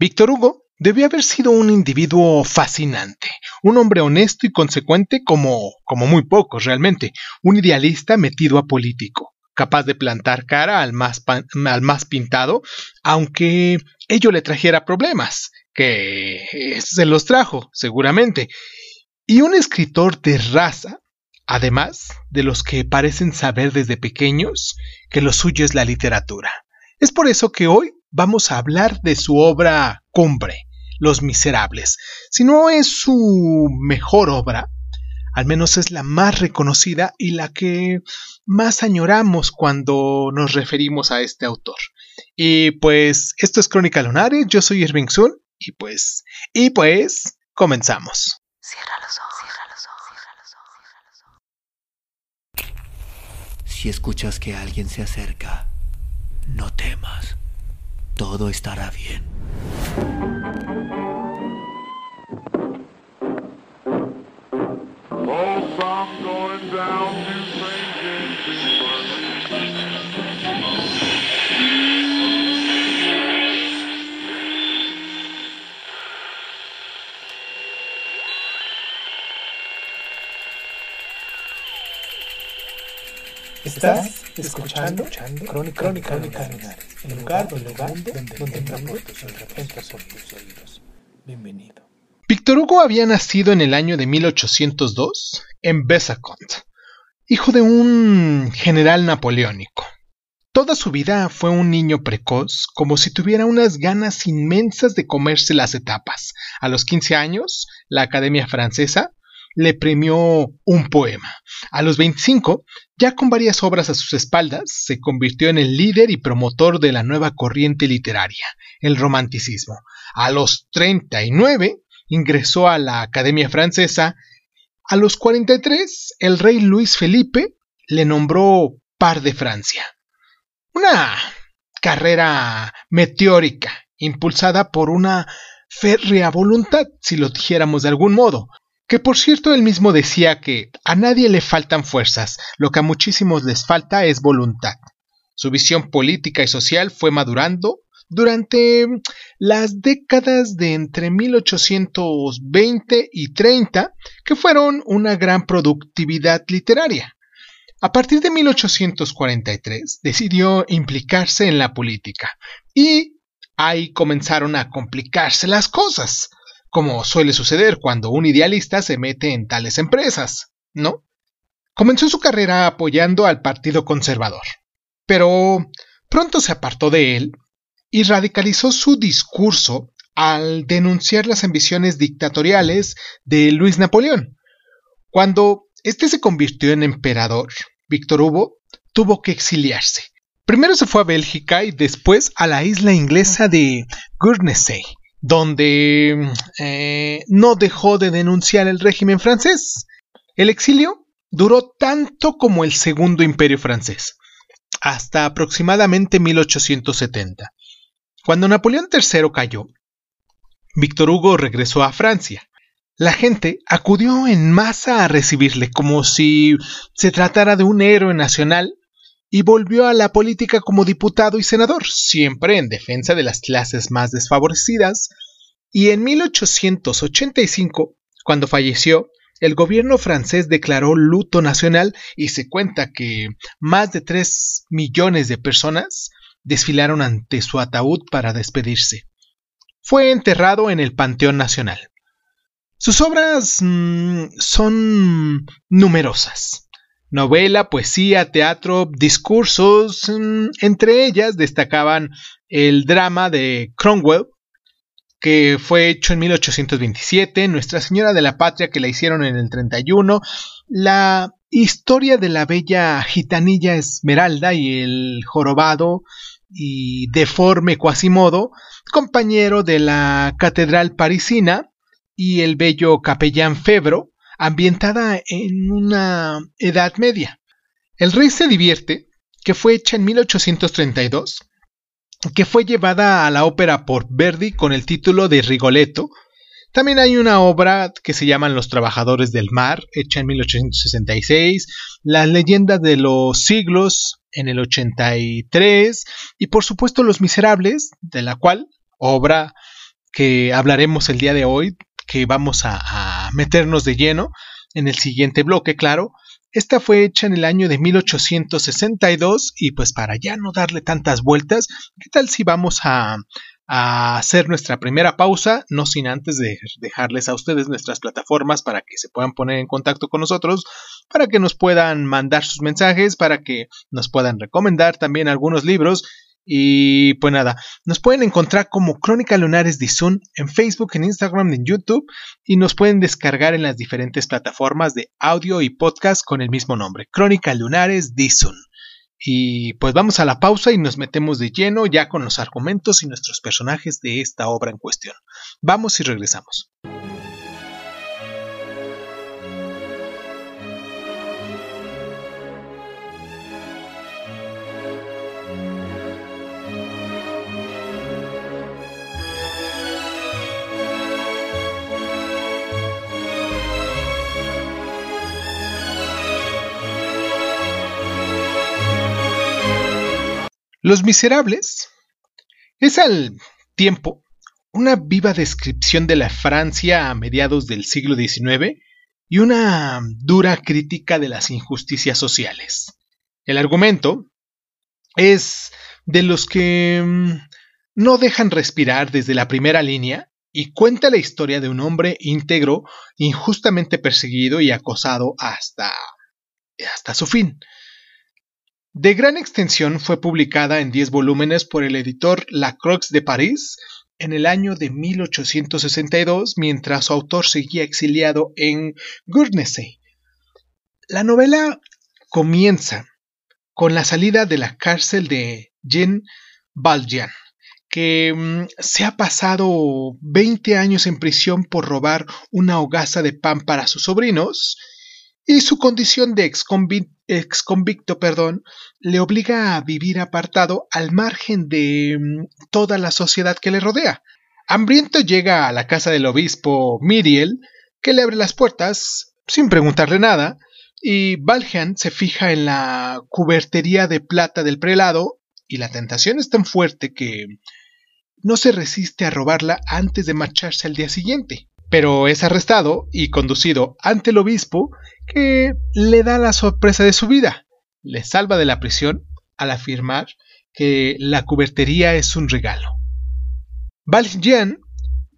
Víctor Hugo debió haber sido un individuo fascinante, un hombre honesto y consecuente como, como muy pocos realmente, un idealista metido a político, capaz de plantar cara al más, al más pintado, aunque ello le trajera problemas, que se los trajo, seguramente, y un escritor de raza, además de los que parecen saber desde pequeños que lo suyo es la literatura. Es por eso que hoy vamos a hablar de su obra cumbre, Los Miserables. Si no es su mejor obra, al menos es la más reconocida y la que más añoramos cuando nos referimos a este autor. Y pues esto es Crónica Lunares, yo soy Irving Sun y pues, y pues, comenzamos. Cierra los ojos, cierra los ojos, cierra los ojos, cierra los ojos. Si escuchas que alguien se acerca, no temas todo estará bien. Estás escuchando, Crónica, Crónica, Crónica el lugar, donde, donde, donde, donde tus oídos. Bienvenido. Víctor Hugo había nacido en el año de 1802 en Besaconte, hijo de un general napoleónico. Toda su vida fue un niño precoz, como si tuviera unas ganas inmensas de comerse las etapas. A los 15 años, la Academia Francesa le premió un poema. A los 25, ya con varias obras a sus espaldas, se convirtió en el líder y promotor de la nueva corriente literaria, el romanticismo. A los 39, ingresó a la Academia Francesa. A los 43, el rey Luis Felipe le nombró par de Francia. Una carrera meteórica, impulsada por una férrea voluntad, si lo dijéramos de algún modo, que por cierto él mismo decía que a nadie le faltan fuerzas, lo que a muchísimos les falta es voluntad. Su visión política y social fue madurando durante las décadas de entre 1820 y 30, que fueron una gran productividad literaria. A partir de 1843 decidió implicarse en la política y ahí comenzaron a complicarse las cosas como suele suceder cuando un idealista se mete en tales empresas, ¿no? Comenzó su carrera apoyando al Partido Conservador, pero pronto se apartó de él y radicalizó su discurso al denunciar las ambiciones dictatoriales de Luis Napoleón. Cuando éste se convirtió en emperador, Víctor Hugo tuvo que exiliarse. Primero se fue a Bélgica y después a la isla inglesa de Guernsey, donde eh, no dejó de denunciar el régimen francés. El exilio duró tanto como el Segundo Imperio francés, hasta aproximadamente 1870. Cuando Napoleón III cayó, Víctor Hugo regresó a Francia. La gente acudió en masa a recibirle como si se tratara de un héroe nacional y volvió a la política como diputado y senador, siempre en defensa de las clases más desfavorecidas, y en 1885, cuando falleció, el gobierno francés declaró luto nacional y se cuenta que más de 3 millones de personas desfilaron ante su ataúd para despedirse. Fue enterrado en el Panteón Nacional. Sus obras mm, son numerosas novela, poesía, teatro, discursos. Mm, entre ellas destacaban el drama de Cromwell, que fue hecho en 1827, Nuestra Señora de la Patria, que la hicieron en el 31, la historia de la bella gitanilla Esmeralda y el jorobado y deforme Quasimodo, compañero de la catedral parisina, y el bello capellán Febro, ambientada en una Edad Media. El Rey se divierte, que fue hecha en 1832, que fue llevada a la ópera por Verdi con el título de Rigoletto. También hay una obra que se llama Los Trabajadores del Mar, hecha en 1866, Las leyendas de los siglos en el 83 y por supuesto Los Miserables, de la cual obra que hablaremos el día de hoy, que vamos a, meternos de lleno en el siguiente bloque, claro. Esta fue hecha en el año de 1862 y pues para ya no darle tantas vueltas, ¿qué tal si vamos a, a hacer nuestra primera pausa, no sin antes de dejarles a ustedes nuestras plataformas para que se puedan poner en contacto con nosotros, para que nos puedan mandar sus mensajes, para que nos puedan recomendar también algunos libros. Y pues nada, nos pueden encontrar como Crónica Lunares de en Facebook, en Instagram, en YouTube y nos pueden descargar en las diferentes plataformas de audio y podcast con el mismo nombre, Crónica Lunares de. Y pues vamos a la pausa y nos metemos de lleno ya con los argumentos y nuestros personajes de esta obra en cuestión. Vamos y regresamos. Los Miserables es al tiempo una viva descripción de la Francia a mediados del siglo XIX y una dura crítica de las injusticias sociales. El argumento es de los que mm, no dejan respirar desde la primera línea y cuenta la historia de un hombre íntegro injustamente perseguido y acosado hasta hasta su fin. De gran extensión, fue publicada en 10 volúmenes por el editor Lacroix de París en el año de 1862, mientras su autor seguía exiliado en Guernsey. La novela comienza con la salida de la cárcel de Jean Valjean, que mm, se ha pasado 20 años en prisión por robar una hogaza de pan para sus sobrinos y su condición de ex convicto, perdón, le obliga a vivir apartado al margen de mm, toda la sociedad que le rodea. Hambriento llega a la casa del obispo Miriel, que le abre las puertas sin preguntarle nada, y Valjean se fija en la cubertería de plata del prelado, y la tentación es tan fuerte que no se resiste a robarla antes de marcharse al día siguiente pero es arrestado y conducido ante el obispo que le da la sorpresa de su vida. Le salva de la prisión al afirmar que la cubertería es un regalo. Valjean,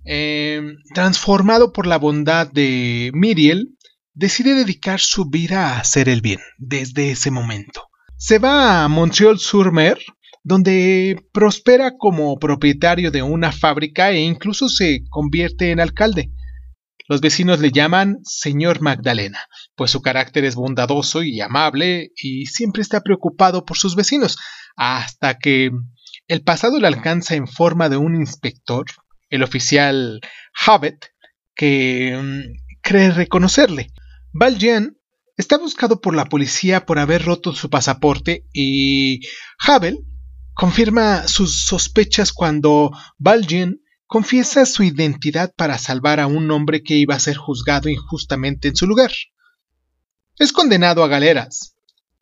em, transformado por la bondad de Miriel, decide dedicar su vida a hacer el bien desde ese momento. Se va a Montreal-sur-Mer, donde prospera como propietario de una fábrica e incluso se convierte en alcalde. Los vecinos le llaman señor Magdalena, pues su carácter es bondadoso y amable y siempre está preocupado por sus vecinos, hasta que el pasado le alcanza en forma de un inspector, el oficial Habet, que mm, cree reconocerle. Valjean está buscado por la policía por haber roto su pasaporte y Havel confirma sus sospechas cuando Valjean confiesa su identidad para salvar a un hombre que iba a ser juzgado injustamente en su lugar. Es condenado a galeras,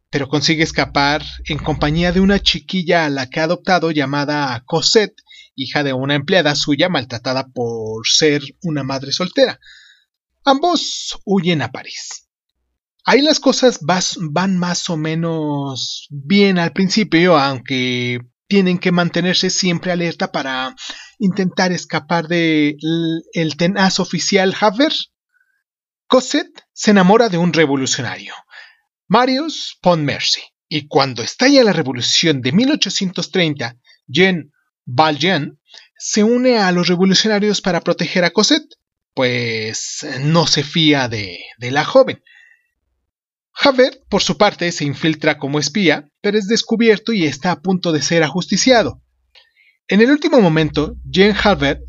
pero consigue escapar en compañía de una chiquilla a la que ha adoptado llamada Cosette, hija de una empleada suya maltratada por ser una madre soltera. Ambos huyen a París. Ahí las cosas van más o menos bien al principio, aunque tienen que mantenerse siempre alerta para intentar escapar del el tenaz oficial Haver. Cosette se enamora de un revolucionario, Marius Pontmercy, y cuando estalla la revolución de 1830, Jean Valjean se une a los revolucionarios para proteger a Cosette, pues no se fía de, de la joven. Javert, por su parte, se infiltra como espía, pero es descubierto y está a punto de ser ajusticiado. En el último momento, Jean Javert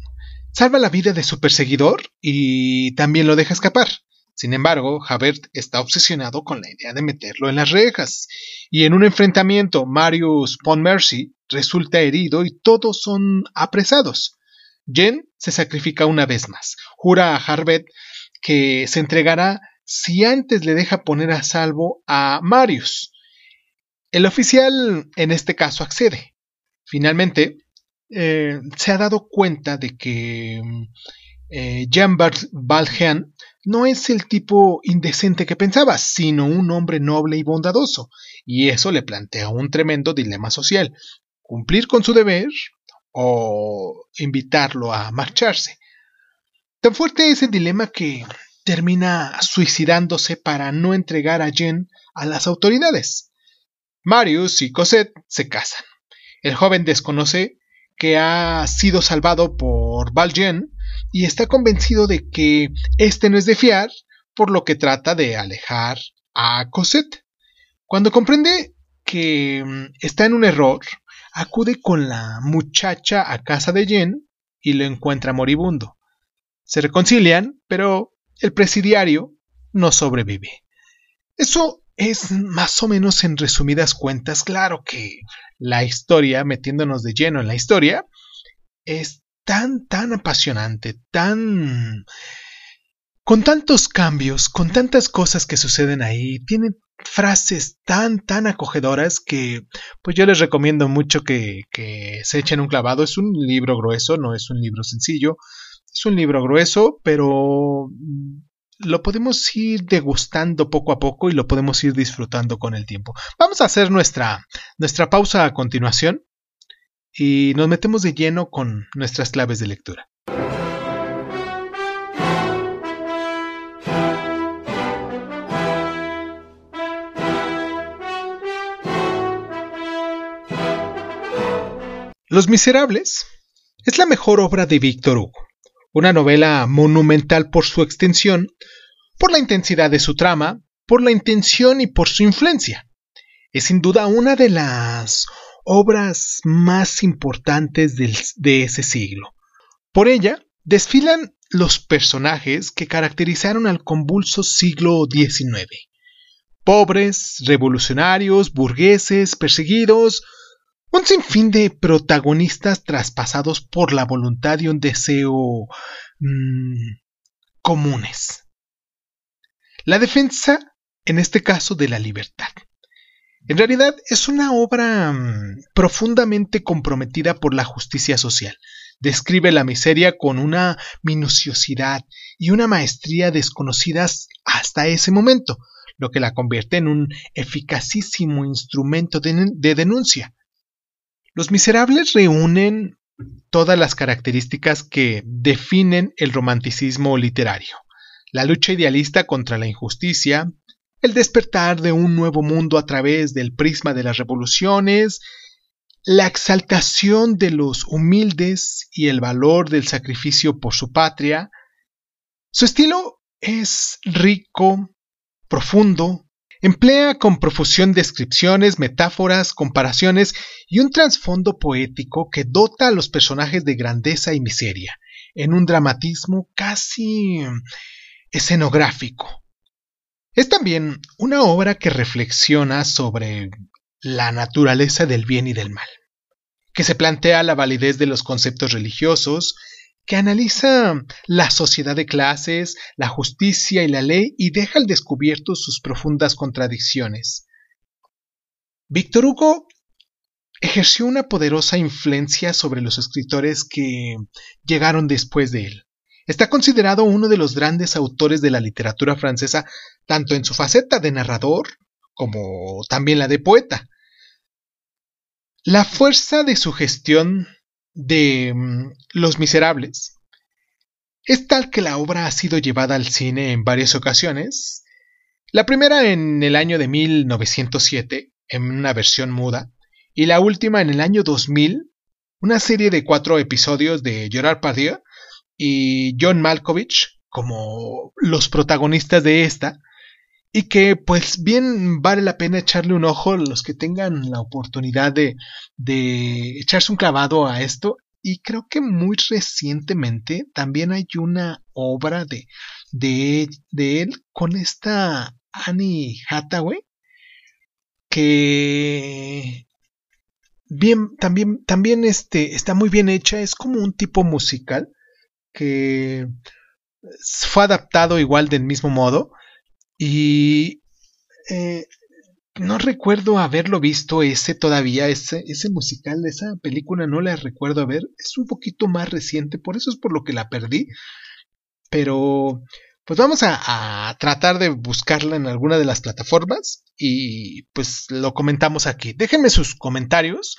salva la vida de su perseguidor y también lo deja escapar. Sin embargo, Javert está obsesionado con la idea de meterlo en las rejas, y en un enfrentamiento Marius Pontmercy resulta herido y todos son apresados. Jean se sacrifica una vez más, jura a Javert que se entregará si antes le deja poner a salvo a Marius. El oficial en este caso accede. Finalmente, eh, se ha dado cuenta de que eh, Jean Valjean no es el tipo indecente que pensaba, sino un hombre noble y bondadoso, y eso le plantea un tremendo dilema social, cumplir con su deber o invitarlo a marcharse. Tan fuerte es el dilema que termina suicidándose para no entregar a Jean a las autoridades. Marius y Cosette se casan. El joven desconoce que ha sido salvado por Valjean y está convencido de que este no es de fiar, por lo que trata de alejar a Cosette. Cuando comprende que mm, está en un error, acude con la muchacha a casa de Jen y lo encuentra moribundo. Se reconcilian, pero el presidiario no sobrevive. Eso es más o menos en resumidas cuentas, claro que la historia, metiéndonos de lleno en la historia, es tan, tan apasionante, tan... con tantos cambios, con tantas cosas que suceden ahí, tiene frases tan, tan acogedoras que pues yo les recomiendo mucho que, que se echen un clavado. Es un libro grueso, no es un libro sencillo, es un libro grueso, pero lo podemos ir degustando poco a poco y lo podemos ir disfrutando con el tiempo. Vamos a hacer nuestra, nuestra pausa a continuación y nos metemos de lleno con nuestras claves de lectura. Los Miserables es la mejor obra de Víctor Hugo, una novela monumental por su extensión, por la intensidad de su trama, por la intención y por su influencia. Es sin duda una de las obras más importantes de ese siglo. Por ella desfilan los personajes que caracterizaron al convulso siglo XIX. Pobres, revolucionarios, burgueses, perseguidos, un sinfín de protagonistas traspasados por la voluntad y un deseo mm, comunes. La defensa, en este caso, de la libertad. En realidad es una obra mm, profundamente comprometida por la justicia social. Describe la miseria con una minuciosidad y una maestría desconocidas hasta ese momento, lo que la convierte en un eficacísimo instrumento de denuncia. Los miserables reúnen todas las características que definen el romanticismo literario. La lucha idealista contra la injusticia, el despertar de un nuevo mundo a través del prisma de las revoluciones, la exaltación de los humildes y el valor del sacrificio por su patria. Su estilo es rico, profundo, emplea con profusión descripciones, metáforas, comparaciones y un trasfondo poético que dota a los personajes de grandeza y miseria, en un dramatismo casi escenográfico. Es también una obra que reflexiona sobre la naturaleza del bien y del mal, que se plantea la validez de los conceptos religiosos, que analiza la sociedad de clases, la justicia y la ley y deja al descubierto sus profundas contradicciones. Víctor Hugo ejerció una poderosa influencia sobre los escritores que llegaron después de él. Está considerado uno de los grandes autores de la literatura francesa, tanto en su faceta de narrador como también la de poeta. La fuerza de su gestión de mm, Los Miserables es tal que la obra ha sido llevada al cine en varias ocasiones. La primera en el año de 1907, en una versión muda, y la última en el año 2000, una serie de cuatro episodios de Gerard Pardieu, y John Malkovich como los protagonistas de esta y que pues bien vale la pena echarle un ojo los que tengan la oportunidad de, de echarse un clavado a esto. Y creo que muy recientemente también hay una obra de, de, de él con esta Annie Hathaway que bien también también este está muy bien hecha. Es como un tipo musical que fue adaptado igual del mismo modo y eh, no recuerdo haberlo visto ese todavía, ese, ese musical, esa película no la recuerdo haber, es un poquito más reciente, por eso es por lo que la perdí, pero pues vamos a, tratar de buscarla en alguna de las plataformas y pues lo comentamos aquí. Déjenme sus comentarios.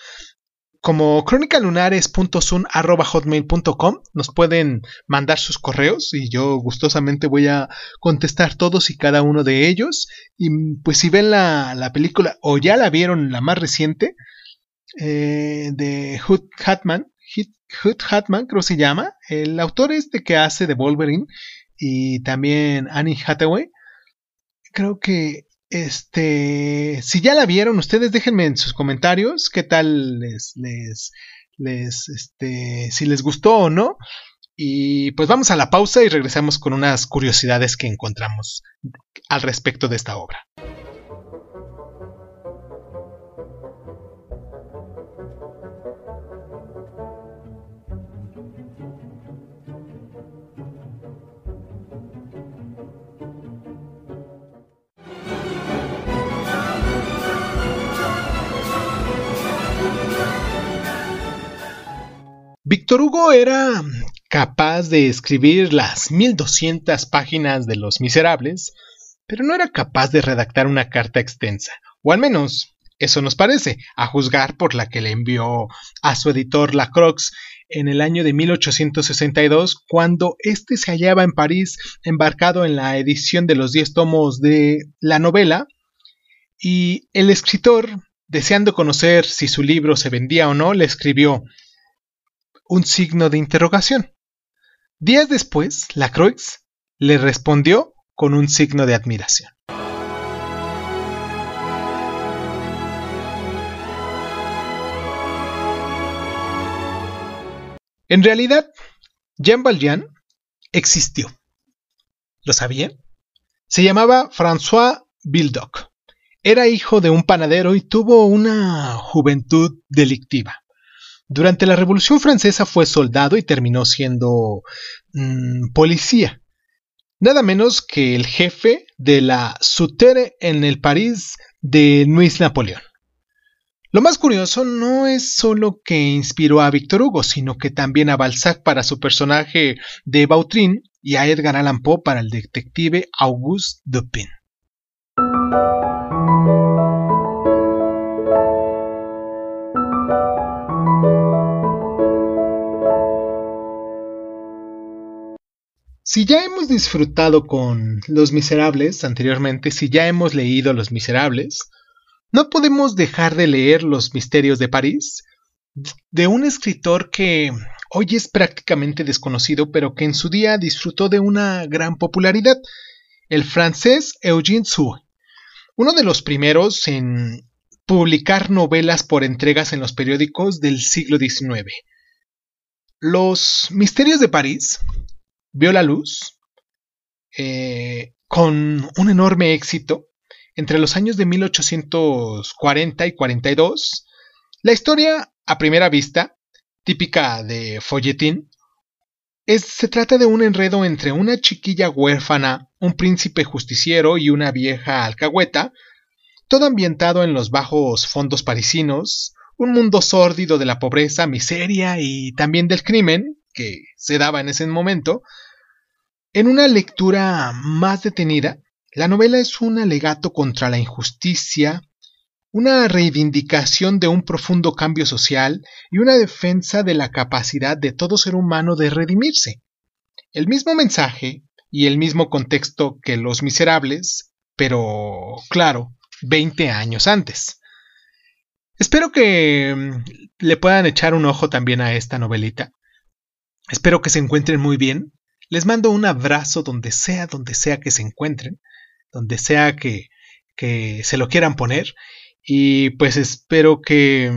Como crónicalunares.sun.hotmail.com nos pueden mandar sus correos y yo gustosamente voy a contestar todos y cada uno de ellos. Y pues si ven la, película o ya la vieron la más reciente eh, de Hood Hatman, Hood Hatman creo se llama, el autor este que hace de Wolverine y también Annie Hathaway. Creo que este, si ya la vieron, ustedes déjenme en sus comentarios qué tal les, les, les, este, si les gustó o no. Y pues vamos a la pausa y regresamos con unas curiosidades que encontramos al respecto de esta obra. Víctor Hugo era capaz de escribir las 1200 páginas de Los Miserables, pero no era capaz de redactar una carta extensa, o al menos eso nos parece, a juzgar por la que le envió a su editor Lacroix en el año de 1862, cuando éste se hallaba en París embarcado en la edición de los 10 tomos de la novela, y el escritor, deseando conocer si su libro se vendía o no, le escribió un signo de interrogación. Días después, Lacroix le respondió con un signo de admiración. En realidad, Jean Valjean existió. ¿Lo sabían? Se llamaba François Bildoc. Era hijo de un panadero y tuvo una juventud delictiva. Durante la Revolución Francesa fue soldado y terminó siendo mm, policía. Nada menos que el jefe de la Souterre en el París de Luis Napoleón. Lo más curioso no es solo que inspiró a Victor Hugo, sino que también a Balzac para su personaje de Vautrin y a Edgar Allan Poe para el detective Auguste Dupin. Si ya hemos disfrutado con Los Miserables anteriormente, si ya hemos leído Los Miserables, no podemos dejar de leer Los Misterios de París, de un escritor que hoy es prácticamente desconocido, pero que en su día disfrutó de una gran popularidad, el francés Eugène Sue, uno de los primeros en publicar novelas por entregas en los periódicos del siglo XIX. Los Misterios de París vio la luz eh, con un enorme éxito entre los años de 1840 y 42. La historia, a primera vista, típica de folletín, es, se trata de un enredo entre una chiquilla huérfana, un príncipe justiciero y una vieja alcahueta, todo ambientado en los bajos fondos parisinos, un mundo sórdido de la pobreza, miseria y también del crimen, que se daba en ese momento, en una lectura más detenida, la novela es un alegato contra la injusticia, una reivindicación de un profundo cambio social y una defensa de la capacidad de todo ser humano de redimirse. El mismo mensaje y el mismo contexto que Los Miserables, pero claro, 20 años antes. Espero que mm, le puedan echar un ojo también a esta novelita. Espero que se encuentren muy bien. Les mando un abrazo donde sea, donde sea que se encuentren, donde sea que, que se lo quieran poner. Y pues espero que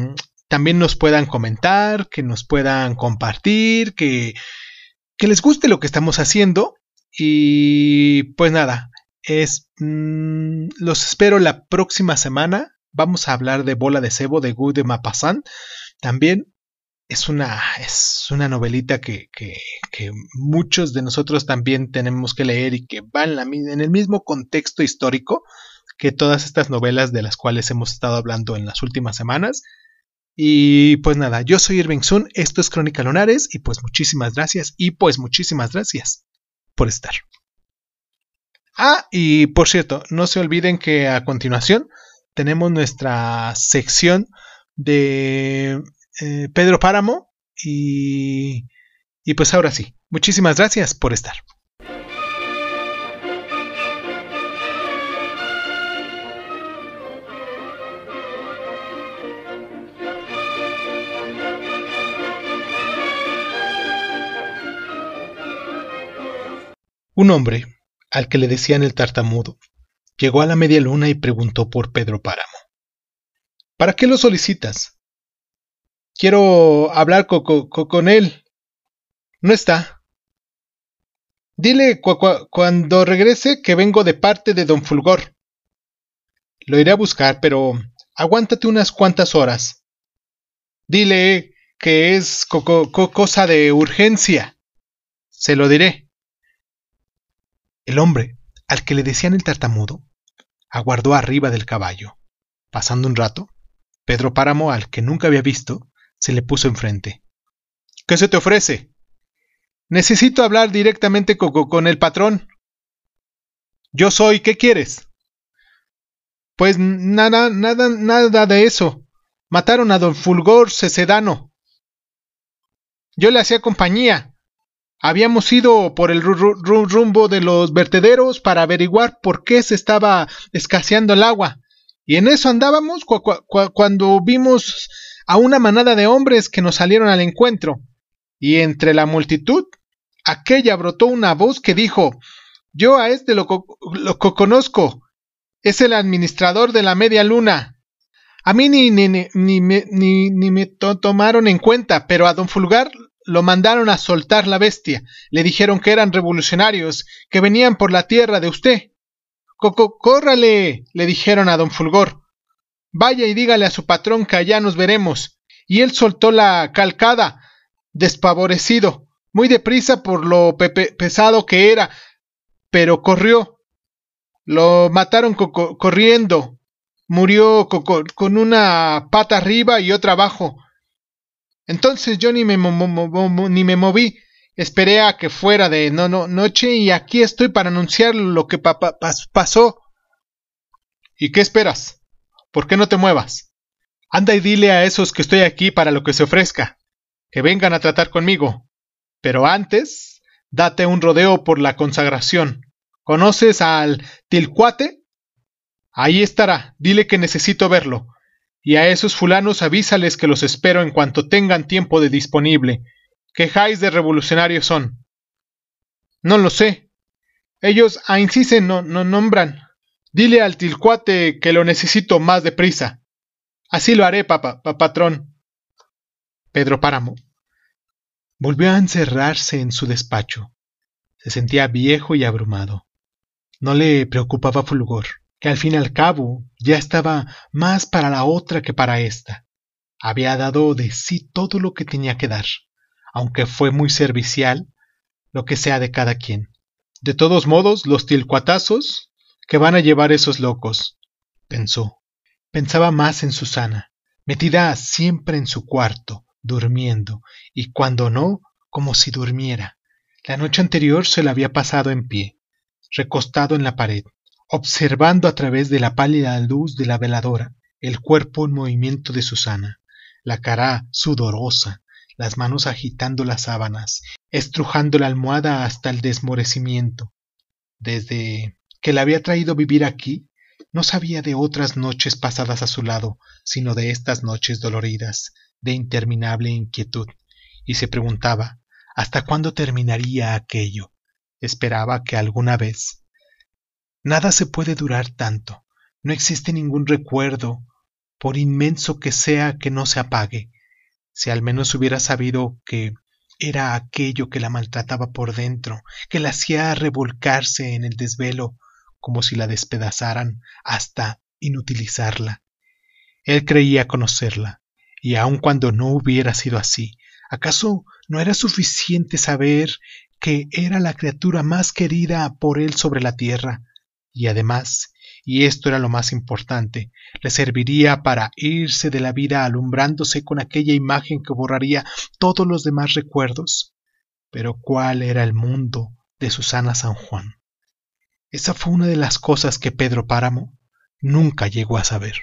también nos puedan comentar, que nos puedan compartir, que, que les guste lo que estamos haciendo. Y pues nada, es, mm, los espero la próxima semana. Vamos a hablar de Bola de Cebo de Guy de Maupassant. También es una, es una novelita que, que, que, muchos de nosotros también tenemos que leer y que va en, en el mismo contexto histórico que todas estas novelas de las cuales hemos estado hablando en las últimas semanas. Y pues nada, yo soy Irving Sun, esto es Crónica Lunares y pues muchísimas gracias y pues muchísimas gracias por estar. Ah, y por cierto, no se olviden que a continuación tenemos nuestra sección de eh, Pedro Páramo y, y pues ahora sí, muchísimas gracias por estar. Un hombre, al que le decían el tartamudo, llegó a la media luna y preguntó por Pedro Páramo. ¿Para qué lo solicitas? Quiero hablar con él. No está. Dile cuando regrese que vengo de parte de don Fulgor. Lo iré a buscar, pero aguántate unas cuantas horas. Dile que es cosa de urgencia. Se lo diré. El hombre, al que le decían el tartamudo, aguardó arriba del caballo. Pasando un rato, Pedro Páramo, al que nunca había visto, se le puso enfrente. ¿Qué se te ofrece? Necesito hablar directamente con, el patrón. Yo soy, ¿qué quieres? Pues nada, nada, nada de eso. Mataron a don Fulgor Cecedano. Yo le hacía compañía. Habíamos ido por el rumbo de los vertederos para averiguar por qué se estaba escaseando el agua. Y en eso andábamos cuando vimos a una manada de hombres que nos salieron al encuentro. Y entre la multitud, aquella brotó una voz que dijo Yo a este lo, lo conozco. Es el administrador de la media luna. A mí ni, ni, ni, ni, ni me tomaron en cuenta, pero a don Fulgar lo mandaron a soltar la bestia. Le dijeron que eran revolucionarios, que venían por la tierra de usted. Coco, córrale, le dijeron a don Fulgor. Vaya y dígale a su patrón que allá nos veremos. Y él soltó la calcada, despavorecido, muy deprisa por lo pesado que era, pero corrió. Lo mataron corriendo. Murió con una pata arriba y otra abajo entonces yo ni me, ni me moví, esperé a que fuera de no, no, noche y aquí estoy para anunciar lo que pasó. ¿Y qué esperas? ¿Por qué no te muevas? Anda y dile a esos que estoy aquí para lo que se ofrezca, que vengan a tratar conmigo. Pero antes, date un rodeo por la consagración. ¿Conoces al Tilcuate? Ahí estará, dile que necesito verlo y a esos fulanos avísales que los espero en cuanto tengan tiempo de disponible. ¿Qué jais de revolucionarios son? No lo sé. Ellos a se no, no nombran. Dile al tilcuate que lo necesito más deprisa. Así lo haré, papá, patrón. Pedro Páramo volvió a encerrarse en su despacho. Se sentía viejo y abrumado. No le preocupaba Fulgor que al fin y al cabo ya estaba más para la otra que para ésta. Había dado de sí todo lo que tenía que dar, aunque fue muy servicial, lo que sea de cada quien. De todos modos, los tilcuatazos que van a llevar esos locos, pensó. Pensaba más en Susana, metida siempre en su cuarto, durmiendo, y cuando no, como si durmiera. La noche anterior se la había pasado en pie, recostado en la pared, observando a través de la pálida luz de la veladora el cuerpo en movimiento de Susana, la cara sudorosa, las manos agitando las sábanas, estrujando la almohada hasta el desmorecimiento. Desde que la había traído vivir aquí, no sabía de otras noches pasadas a su lado, sino de estas noches doloridas, de interminable inquietud, y se preguntaba hasta cuándo terminaría aquello. Esperaba que alguna vez Nada se puede durar tanto. No existe ningún recuerdo, por inmenso que sea, que no se apague. Si al menos hubiera sabido que era aquello que la maltrataba por dentro, que la hacía revolcarse en el desvelo, como si la despedazaran hasta inutilizarla. Él creía conocerla, y aun cuando no hubiera sido así, ¿acaso no era suficiente saber que era la criatura más querida por él sobre la tierra? Y además, y esto era lo más importante, le serviría para irse de la vida alumbrándose con aquella imagen que borraría todos los demás recuerdos. Pero cuál era el mundo de Susana San Juan. Esa fue una de las cosas que Pedro Páramo nunca llegó a saber.